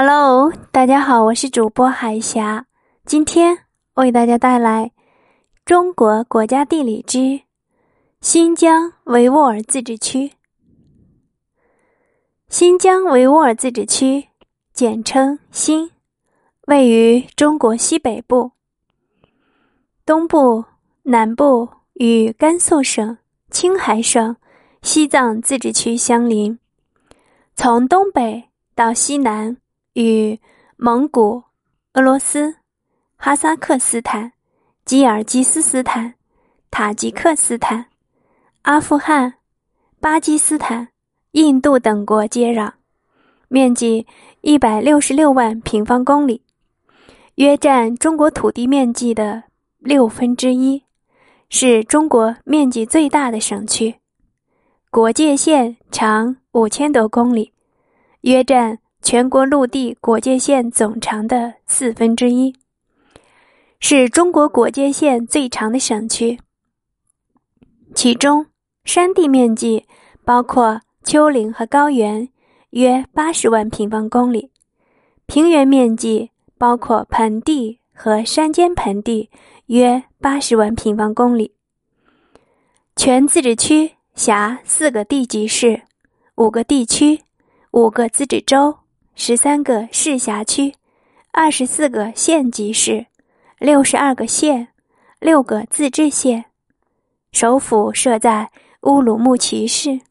Hello，大家好，我是主播海霞。今天为大家带来《中国国家地理之新疆维吾尔自治区》。新疆维吾尔自治区，简称新，位于中国西北部、东部、南部，与甘肃省、青海省、西藏自治区相邻。从东北到西南。与蒙古、俄罗斯、哈萨克斯坦、吉尔吉斯斯坦、塔吉克斯坦、阿富汗、巴基斯坦、印度等国接壤，面积一百六十六万平方公里，约占中国土地面积的六分之一，是中国面积最大的省区。国界线长五千多公里，约占。全国陆地国界线总长的四分之一，是中国国界线最长的省区。其中，山地面积包括丘陵和高原，约八十万平方公里；平原面积包括盆地和山间盆地，约八十万平方公里。全自治区辖四个地级市、五个地区、五个自治州。十三个市辖区，二十四个县级市，六十二个县，六个自治县，首府设在乌鲁木齐市。